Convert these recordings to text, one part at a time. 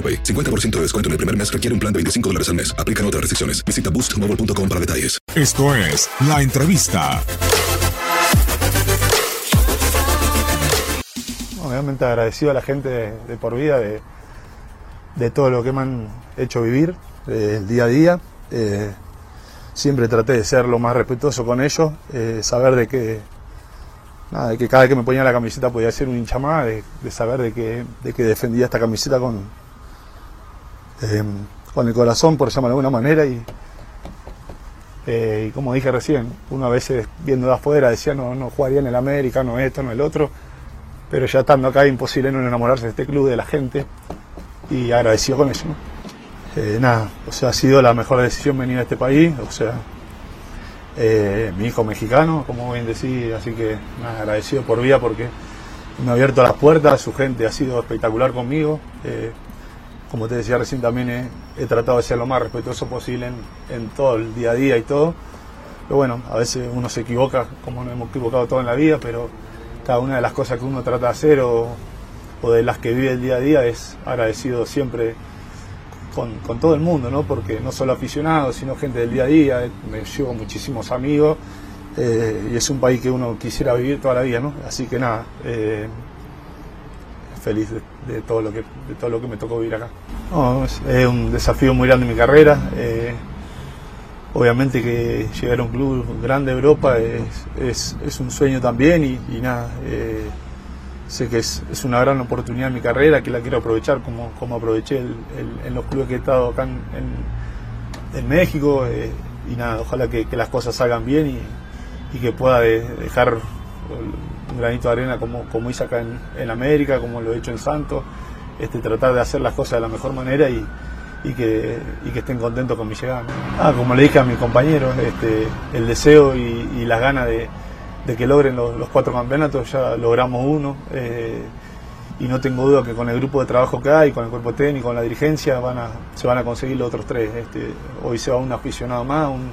AroPay. 50% de descuento en el primer mes requiere un plan de 25 dólares al mes. Aplican otras restricciones. Visita boostmobile.com para detalles. Esto es La Entrevista. Obviamente agradecido a la gente de, de por vida de, de todo lo que me han hecho vivir eh, el día a día. Eh, siempre traté de ser lo más respetuoso con ellos, eh, saber de que, nada, de que cada vez que me ponía la camiseta podía ser un hincha más, de, de saber de que, de que defendía esta camiseta con, eh, con el corazón, por llamarlo de alguna manera. Y, eh, como dije recién, uno a veces viendo de afuera decía no, no jugaría en el América, no esto, no el otro, pero ya estando acá imposible no enamorarse de este club, de la gente, y agradecido con eso. Eh, nada, o sea, ha sido la mejor decisión venir a este país, o sea, eh, mi hijo mexicano, como bien decir, así que nada, agradecido por vida porque me ha abierto las puertas, su gente ha sido espectacular conmigo. Como te decía recién, también he, he tratado de ser lo más respetuoso posible en, en todo el día a día y todo. Pero bueno, a veces uno se equivoca, como nos hemos equivocado todo en la vida, pero cada una de las cosas que uno trata de hacer o, o de las que vive el día a día es agradecido siempre con, con todo el mundo, ¿no? Porque no solo aficionados, sino gente del día a día. eh, Me llevo muchísimos amigos eh, y es un país que uno quisiera vivir toda la vida, ¿no? Así que nada, eh, feliz de, todo lo que de todo lo que me tocó vivir acá. Es, un desafío muy grande en mi carrera. eh, obviamente que llegar a un club grande de Europa es, es, un sueño también y, nada. eh, sé que es, es una gran oportunidad en mi carrera que la quiero aprovechar como, como aproveché en los clubes que he estado acá en, en- México eh, y nada, ojalá que, las cosas salgan bien y, que pueda de- dejar un granito de arena como, como hice acá en, en América, como lo he hecho en Santos, este, tratar de hacer las cosas de la mejor manera y, y que, y que estén contentos con mi llegada. Ah, como le dije a mis compañeros, este, el deseo y, las ganas de, de que logren los, cuatro campeonatos, ya logramos uno. eh, y no tengo duda que con el grupo de trabajo que hay, con el cuerpo técnico, con la dirigencia, van a, se van a conseguir los otros tres. Este, hoy se va un aficionado más, un-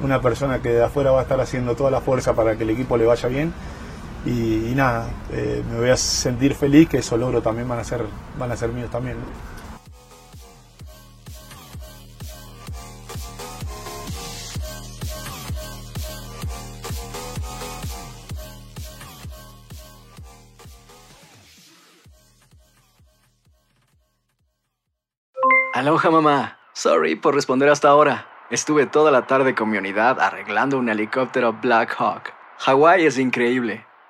una persona que de afuera va a estar haciendo toda la fuerza para que el equipo le vaya bien. Y, nada, eh, me voy a sentir feliz que esos logros también van a ser, van a ser míos también. ¿no? Aloha mamá. Sorry por responder hasta ahora. Estuve toda la tarde con mi unidad arreglando un helicóptero Black Hawk. Hawái es increíble.